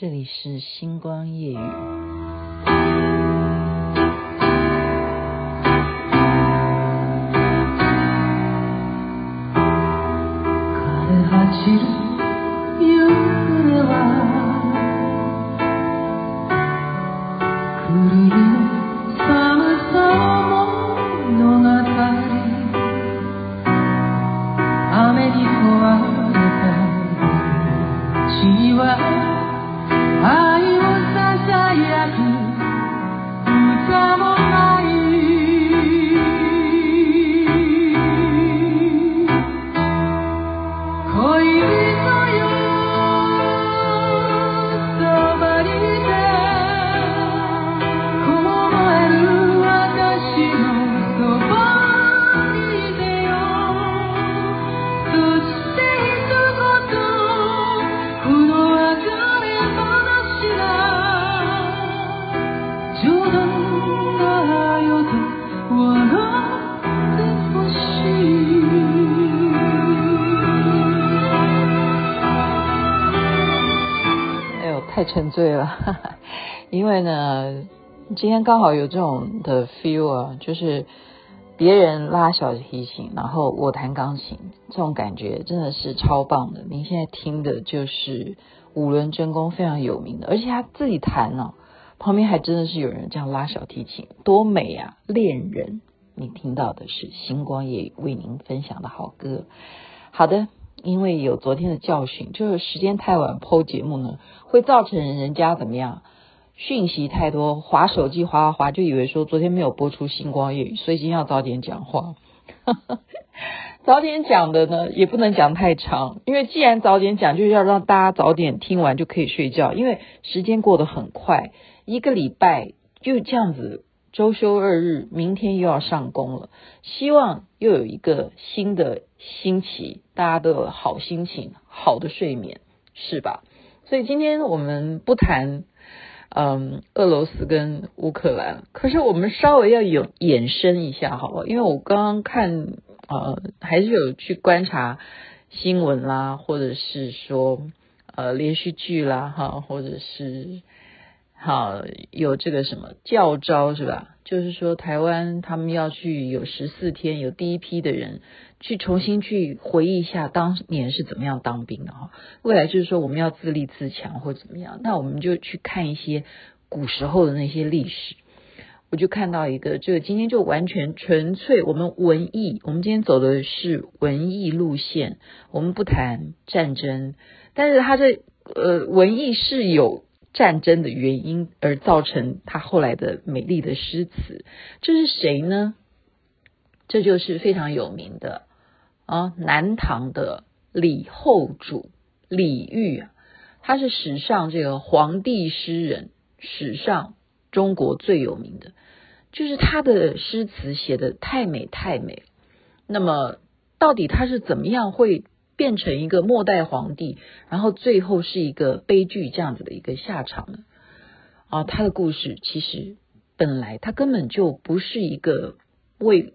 这里是星光夜雨。沉醉了，哈哈，因为呢，今天刚好有这种的 feel 啊，就是别人拉小提琴，然后我弹钢琴，这种感觉真的是超棒的。您现在听的就是五轮真功非常有名的，而且他自己弹呢、旁边还真的是有人这样拉小提琴，多美啊！恋人，你听到的是星光夜为您分享的好歌。好的。因为有昨天的教训，就是时间太晚 PO 节目呢，会造成人家怎么样？讯息太多，划手机划划划，就以为说昨天没有播出星光夜，所以今天要早点讲话。早点讲的呢，也不能讲太长，因为既然早点讲，就是要让大家早点听完就可以睡觉。因为时间过得很快，一个礼拜就这样子。周休二日，明天又要上工了。希望又有一个新的星期，大家都有好心情、好的睡眠，是吧？所以今天我们不谈，嗯，俄罗斯跟乌克兰，可是我们稍微要有延伸一下，好不好？因为我刚刚看，呃，还是有去观察新闻啦，或者是说，呃，连续剧啦，哈，或者是。好，有这个什么教招是吧？就是说台湾他们要去有十四天，有第一批的人去重新去回忆一下当年是怎么样当兵的哈。未来就是说我们要自立自强或怎么样，那我们就去看一些古时候的那些历史。我就看到一个，这个今天就完全纯粹我们文艺，我们今天走的是文艺路线，我们不谈战争，但是他这呃文艺是有。战争的原因而造成他后来的美丽的诗词，这是谁呢？这就是非常有名的啊，南唐的李后主李煜，他是史上这个皇帝诗人，史上中国最有名的，就是他的诗词写得太美太美。那么到底他是怎么样会？变成一个末代皇帝，然后最后是一个悲剧这样子的一个下场呢？啊，他的故事其实本来他根本就不是一个位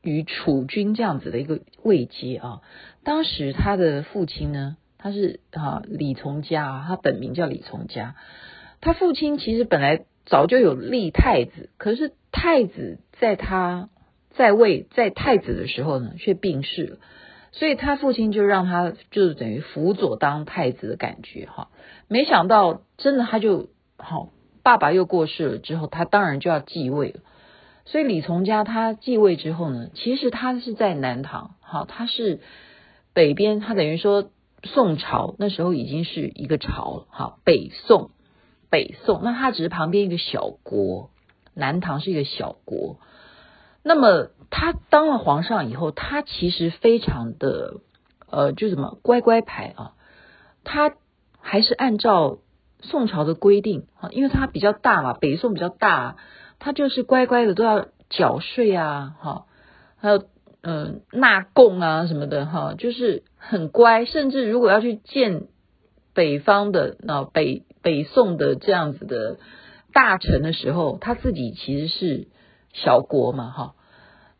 于储君这样子的一个位阶啊。当时他的父亲呢，他是啊李从嘉，他本名叫李从嘉。他父亲其实本来早就有立太子，可是太子在他在位在太子的时候呢，却病逝了。所以他父亲就让他就是等于辅佐当太子的感觉哈，没想到真的他就好，爸爸又过世了之后，他当然就要继位了。所以李从嘉他继位之后呢，其实他是在南唐，好，他是北边，他等于说宋朝那时候已经是一个朝了，好，北宋，北宋，那他只是旁边一个小国，南唐是一个小国，那么。他当了皇上以后，他其实非常的呃，就什么乖乖牌啊，他还是按照宋朝的规定啊，因为他比较大嘛，北宋比较大，他就是乖乖的都要缴税啊，哈，还有嗯纳贡啊什么的哈，就是很乖，甚至如果要去见北方的那北北宋的这样子的大臣的时候，他自己其实是小国嘛，哈。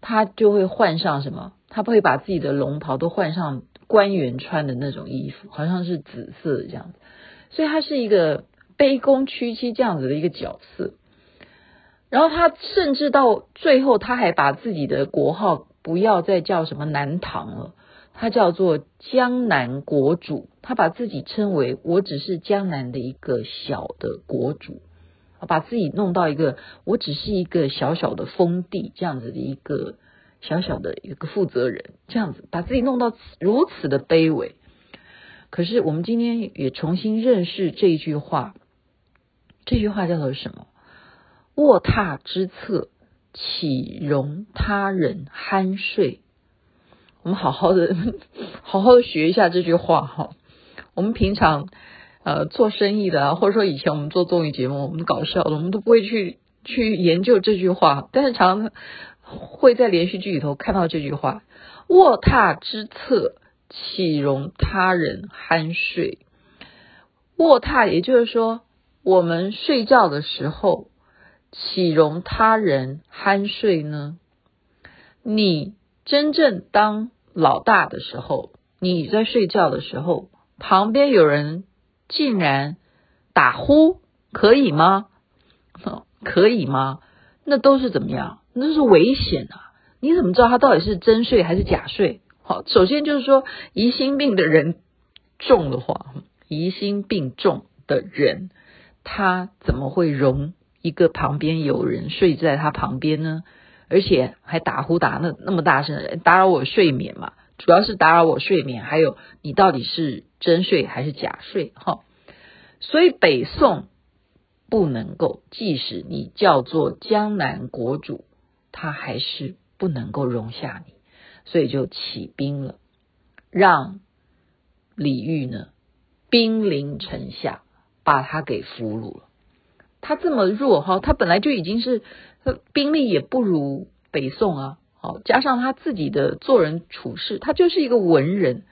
他就会换上什么？他不会把自己的龙袍都换上官员穿的那种衣服，好像是紫色这样子。所以他是一个卑躬屈膝这样子的一个角色。然后他甚至到最后，他还把自己的国号不要再叫什么南唐了，他叫做江南国主。他把自己称为我只是江南的一个小的国主，把自己弄到一个我只是一个小小的封地这样子的一个小小的一个负责人，这样子把自己弄到如此的卑微。可是我们今天也重新认识这一句话，这句话叫做什么？卧榻之侧，岂容他人酣睡？我们好好的，好好的学一下这句话哈。我们平常呃做生意的啊，或者说以前我们做综艺节目，我们搞笑的，我们都不会去去研究这句话，但是常常会在连续剧里头看到这句话：卧榻之侧，岂容他人酣睡？卧榻，也就是说，我们睡觉的时候。岂容他人酣睡呢？你真正当老大的时候，你在睡觉的时候，旁边有人竟然打呼，可以吗？可以吗？那都是怎么样？那是危险啊！你怎么知道他到底是真睡还是假睡？好，首先就是说，疑心病的人重的话，疑心病重的人，他怎么会容？一个旁边有人睡在他旁边呢，而且还打呼打那那么大声，打扰我睡眠嘛。主要是打扰我睡眠，还有你到底是真睡还是假睡？哈，所以北宋不能够，即使你叫做江南国主，他还是不能够容下你，所以就起兵了，让李煜呢兵临城下，把他给俘虏了。他这么弱哈，他本来就已经是兵力也不如北宋啊，好，加上他自己的做人处事，他就是一个文人，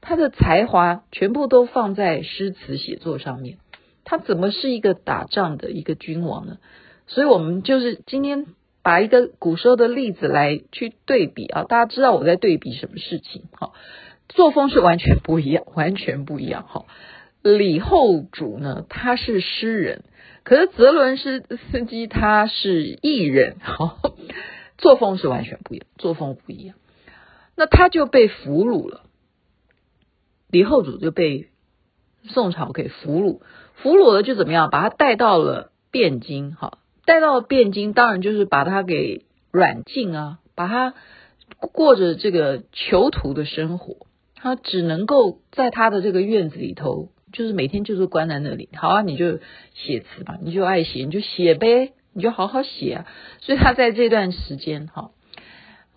他的才华全部都放在诗词写作上面，他怎么是一个打仗的一个君王呢？所以我们就是今天把一个古时候的例子来去对比啊，大家知道我在对比什么事情哈，作风是完全不一样，完全不一样哈。李后主呢，他是诗人。可是泽伦斯斯基他是艺人，哈，作风是完全不一样，作风不一样。那他就被俘虏了，李后主就被宋朝给俘虏，俘虏了就怎么样？把他带到了汴京，哈，带到汴京，当然就是把他给软禁啊，把他过着这个囚徒的生活，他只能够在他的这个院子里头。就是每天就是关在那里，好啊，你就写词吧，你就爱写，你就写呗，你就好好写啊。所以他在这段时间哈，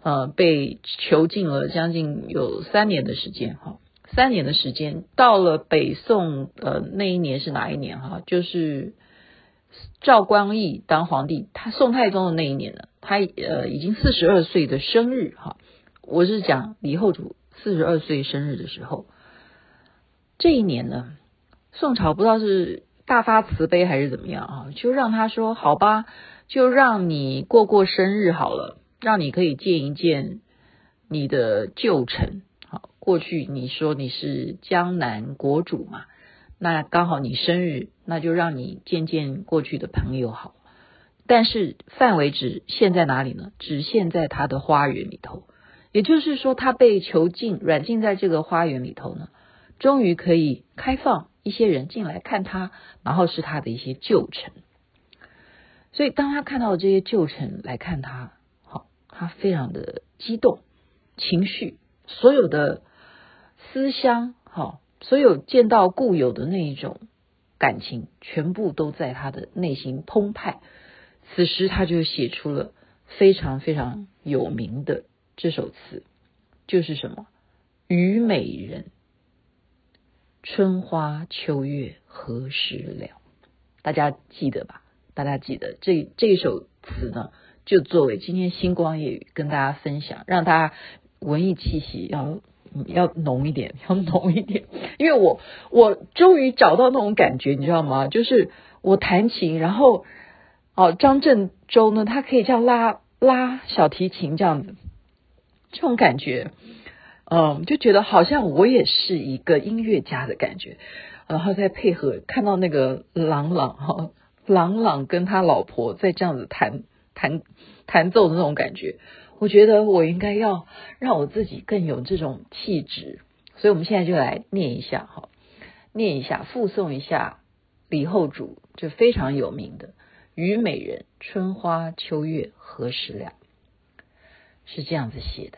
呃，被囚禁了将近有三年的时间哈，三年的时间。到了北宋呃那一年是哪一年哈？就是赵光义当皇帝，他宋太宗的那一年呢，他呃已经四十二岁的生日哈。我是讲李后主四十二岁生日的时候，这一年呢。宋朝不知道是大发慈悲还是怎么样啊，就让他说好吧，就让你过过生日好了，让你可以见一见你的旧臣。过去你说你是江南国主嘛，那刚好你生日，那就让你见见过去的朋友好。但是范围只限在哪里呢？只限在他的花园里头，也就是说，他被囚禁软禁在这个花园里头呢，终于可以开放。一些人进来看他，然后是他的一些旧臣，所以当他看到这些旧臣来看他，好，他非常的激动，情绪，所有的思乡，好，所有见到故友的那一种感情，全部都在他的内心澎湃。此时他就写出了非常非常有名的这首词，就是什么《虞美人》。春花秋月何时了？大家记得吧？大家记得这这首词呢，就作为今天星光夜雨跟大家分享，让大家文艺气息要要浓一点，要浓一点。因为我我终于找到那种感觉，你知道吗？就是我弹琴，然后哦，张振洲呢，他可以这样拉拉小提琴这样子，这种感觉。嗯，就觉得好像我也是一个音乐家的感觉，然后再配合看到那个郎朗哈，郎朗跟他老婆在这样子弹弹弹奏的那种感觉，我觉得我应该要让我自己更有这种气质，所以我们现在就来念一下哈，念一下附送一下李后主就非常有名的《虞美人》：春花秋月何时了？是这样子写的：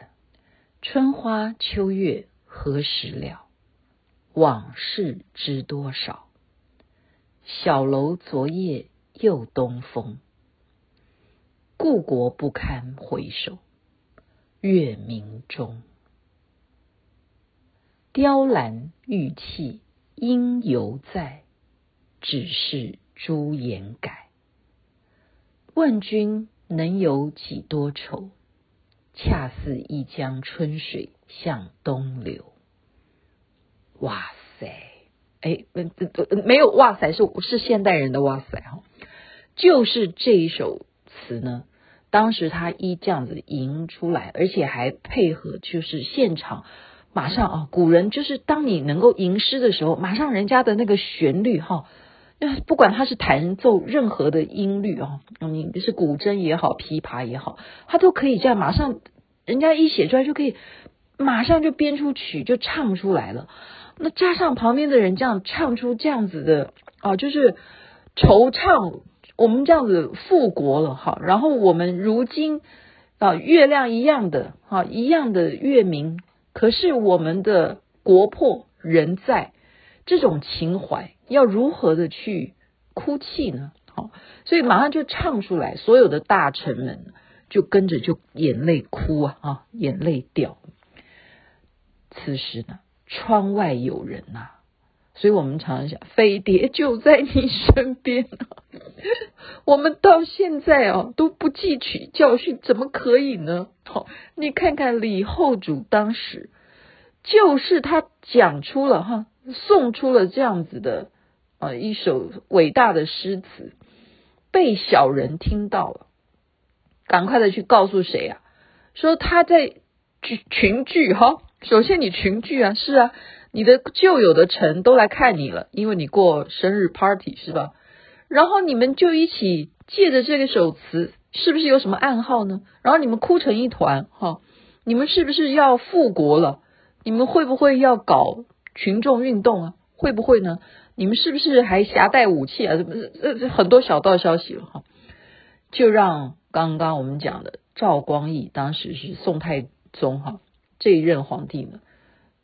春花秋月何时了？往事知多少？小楼昨夜又东风，故国不堪回首月明中。雕栏玉砌应犹在，只是朱颜改。问君能有几多愁？恰似一江春水向东流。哇塞，哎，没有哇塞，是是现代人的哇塞哈，就是这一首词呢，当时他一这样子吟出来，而且还配合就是现场，马上啊，古人就是当你能够吟诗的时候，马上人家的那个旋律哈，那不管他是弹奏任何的音律啊，你是古筝也好，琵琶也好，他都可以这样马上，人家一写出来就可以马上就编出曲就唱出来了。那加上旁边的人这样唱出这样子的啊，就是惆怅，我们这样子复国了哈。然后我们如今啊，月亮一样的哈，一样的月明，可是我们的国破人在，这种情怀要如何的去哭泣呢？好，所以马上就唱出来，所有的大臣们就跟着就眼泪哭啊啊，眼泪掉。此时呢？窗外有人呐、所以我们常常想，飞碟就在你身边、啊。我们到现在啊都不汲取教训，怎么可以呢？好，你看看李后主当时，就是他讲出了哈，送出了这样子的啊一首伟大的诗词，被小人听到了，赶快的去告诉谁啊？说他在群群聚哈。首先，你群聚啊，是啊，你的旧有的臣都来看你了，因为你过生日 party 是吧？然后你们就一起借着这个首词，是不是有什么暗号呢？然后你们哭成一团哈，你们是不是要复国了？你们会不会要搞群众运动啊？会不会呢？你们是不是还携带武器啊？什么呃很多小道消息了哈，就让刚刚我们讲的赵光义当时是宋太宗哈。这一任皇帝呢，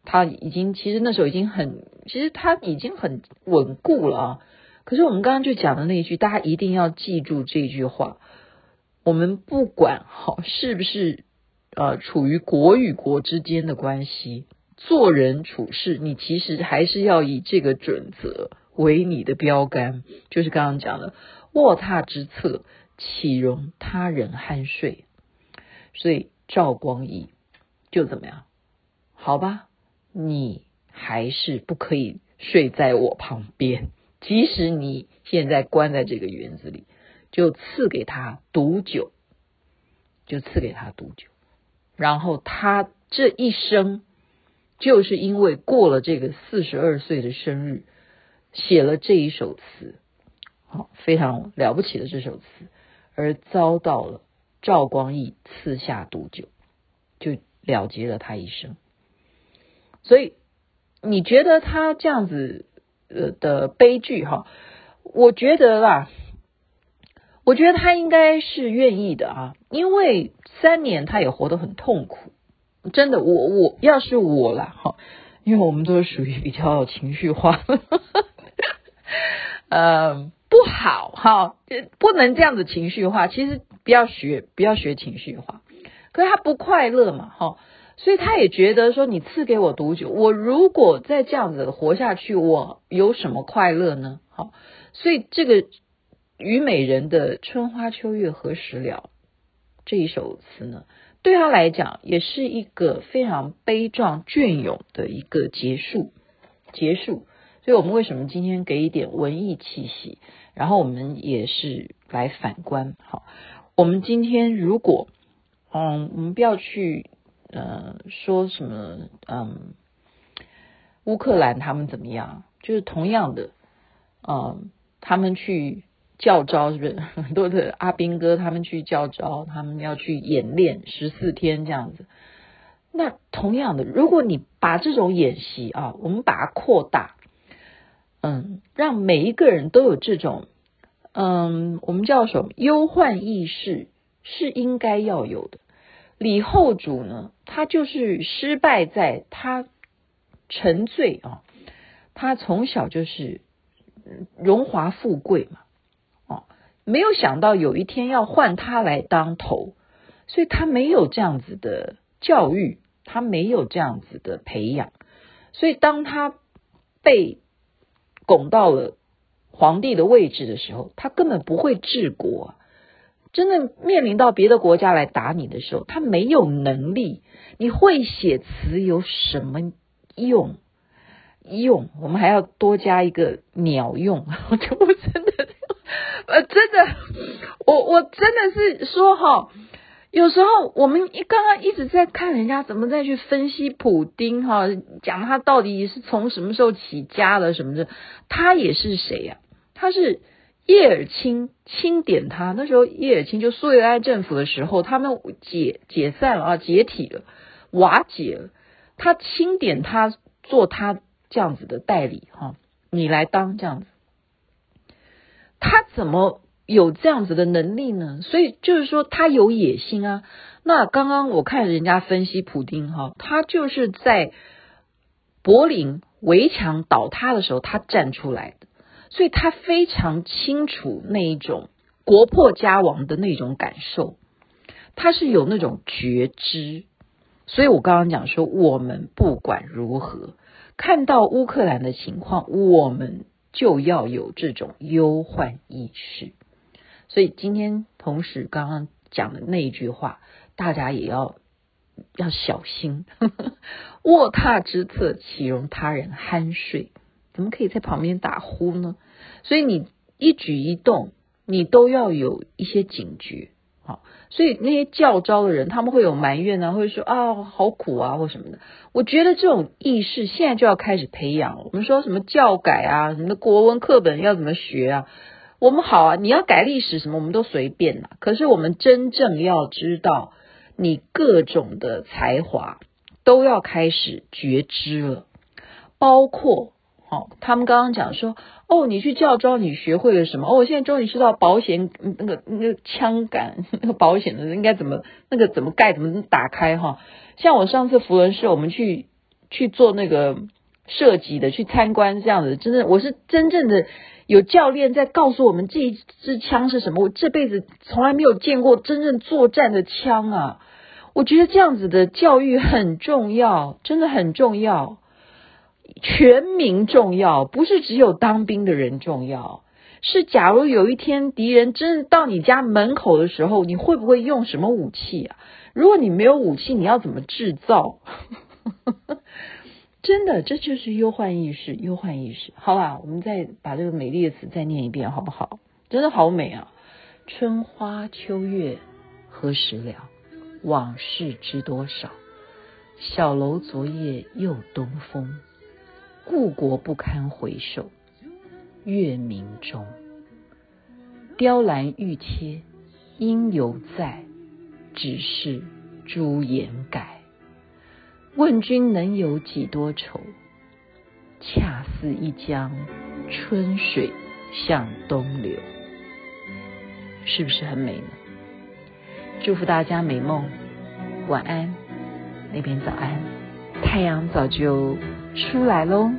他已经其实那时候已经很，其实他已经很稳固了啊。可是我们刚刚就讲的那一句，大家一定要记住这句话：我们不管好是不是呃处于国与国之间的关系，做人处事，你其实还是要以这个准则为你的标杆。就是刚刚讲的，卧榻之侧，岂容他人酣睡？所以赵光义。就怎么样？好吧，你还是不可以睡在我旁边，即使你现在关在这个园子里，就赐给他毒酒，就赐给他毒酒。然后他这一生，就是因为过了这个四十二岁的生日，写了这一首词，好，非常了不起的这首词，而遭到了赵光义赐下毒酒，就。了结了他一生，所以你觉得他这样子呃的悲剧哈？我觉得啦，我觉得他应该是愿意的啊，因为三年他也活得很痛苦，真的，我我要是我啦哈，因为我们都是属于比较情绪化，呃，不好哈，不能这样子情绪化，其实不要学，不要学情绪化。可是他不快乐嘛，哈，所以他也觉得说，你赐给我毒酒，我如果再这样子活下去，我有什么快乐呢？好，所以这个虞美人的“春花秋月何时了”这一首词呢，对他来讲也是一个非常悲壮隽永的一个结束，结束。所以我们为什么今天给一点文艺气息？然后我们也是来反观，好，我们今天如果。嗯，我们不要去呃说什么嗯，乌克兰他们怎么样？就是同样的，嗯，他们去教招，是不是 很多的阿兵哥他们去教招，他们要去演练十四天这样子。那同样的，如果你把这种演习啊，我们把它扩大，嗯，让每一个人都有这种，嗯，我们叫什么忧患意识，是应该要有的。李后主呢，他就是失败在他沉醉啊，他从小就是荣华富贵嘛，哦，没有想到有一天要换他来当头，所以他没有这样子的教育，他没有这样子的培养，所以当他被拱到了皇帝的位置的时候，他根本不会治国。真的面临到别的国家来打你的时候，他没有能力。你会写词有什么用？用我们还要多加一个鸟用。我就不真的，呃，真的，我我真的是说哈，有时候我们一刚刚一直在看人家怎么再去分析普丁哈，讲他到底是从什么时候起家的什么的，他也是谁呀？他是。叶尔钦钦点他，那时候叶尔钦就苏维埃政府的时候，他们解解散了啊，解体了，瓦解了。他钦点他做他这样子的代理哈，你来当这样子，他怎么有这样子的能力呢？所以就是说他有野心啊。那刚刚我看人家分析普丁哈，他就是在柏林围墙倒塌的时候，他站出来的。所以他非常清楚那一种国破家亡的那种感受，他是有那种觉知。所以我刚刚讲说，我们不管如何看到乌克兰的情况，我们就要有这种忧患意识。所以今天同时刚刚讲的那一句话，大家也要要小心。呵 呵卧榻之侧，岂容他人酣睡？怎么可以在旁边打呼呢？所以你一举一动，你都要有一些警觉。好，所以那些教招的人，他们会有埋怨啊，会说啊，好苦啊，或什么的。我觉得这种意识现在就要开始培养。我们说什么教改啊，什么国文课本要怎么学啊？我们好啊，你要改历史什么，我们都随便啦。可是我们真正要知道，你各种的才华都要开始觉知了，包括。哦，他们刚刚讲说，哦，你去教召，你学会了什么？哦，我现在终于知道保险那个那个枪杆 那个保险的应该怎么那个怎么盖怎么打开哈。像我上次福伦社，我们去去做那个设计的，去参观这样子，真的我是真正的有教练在告诉我们这一支枪是什么。我这辈子从来没有见过真正作战的枪啊！我觉得这样子的教育很重要，真的很重要。全民重要，不是只有当兵的人重要。是，假如有一天敌人真的到你家门口的时候，你会不会用什么武器啊？如果你没有武器，你要怎么制造？真的，这就是忧患意识，忧患意识。好吧，我们再把这个美丽的词再念一遍，好不好？真的好美啊！春花秋月何时了？往事知多少？小楼昨夜又东风。故国不堪回首月明中，雕栏玉砌应犹在，只是朱颜改。问君能有几多愁？恰似一江春水向东流。是不是很美呢？祝福大家美梦，晚安，那边早安，太阳早就。出来喽。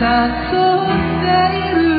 誘っている